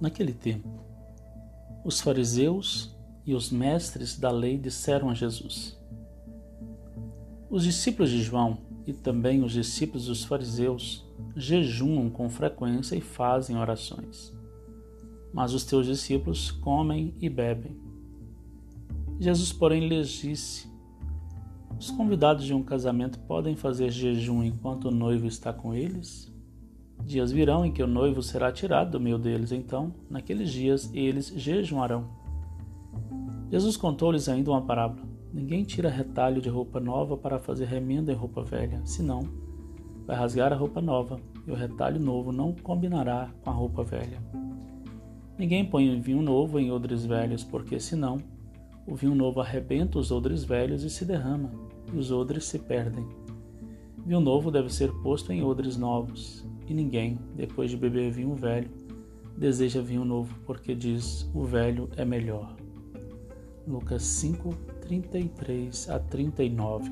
Naquele tempo, os fariseus e os mestres da lei disseram a Jesus: Os discípulos de João e também os discípulos dos fariseus jejuam com frequência e fazem orações. Mas os teus discípulos comem e bebem. Jesus, porém, lhes disse: Os convidados de um casamento podem fazer jejum enquanto o noivo está com eles? Dias virão em que o noivo será tirado do meio deles, então, naqueles dias, eles jejuarão. Jesus contou-lhes ainda uma parábola. Ninguém tira retalho de roupa nova para fazer remenda em roupa velha, senão vai rasgar a roupa nova, e o retalho novo não combinará com a roupa velha. Ninguém põe vinho novo em odres velhos, porque senão o vinho novo arrebenta os odres velhos e se derrama, e os odres se perdem. Vinho novo deve ser posto em odres novos, e ninguém, depois de beber vinho velho, deseja vinho novo, porque diz: o velho é melhor. Lucas 5, 33 a 39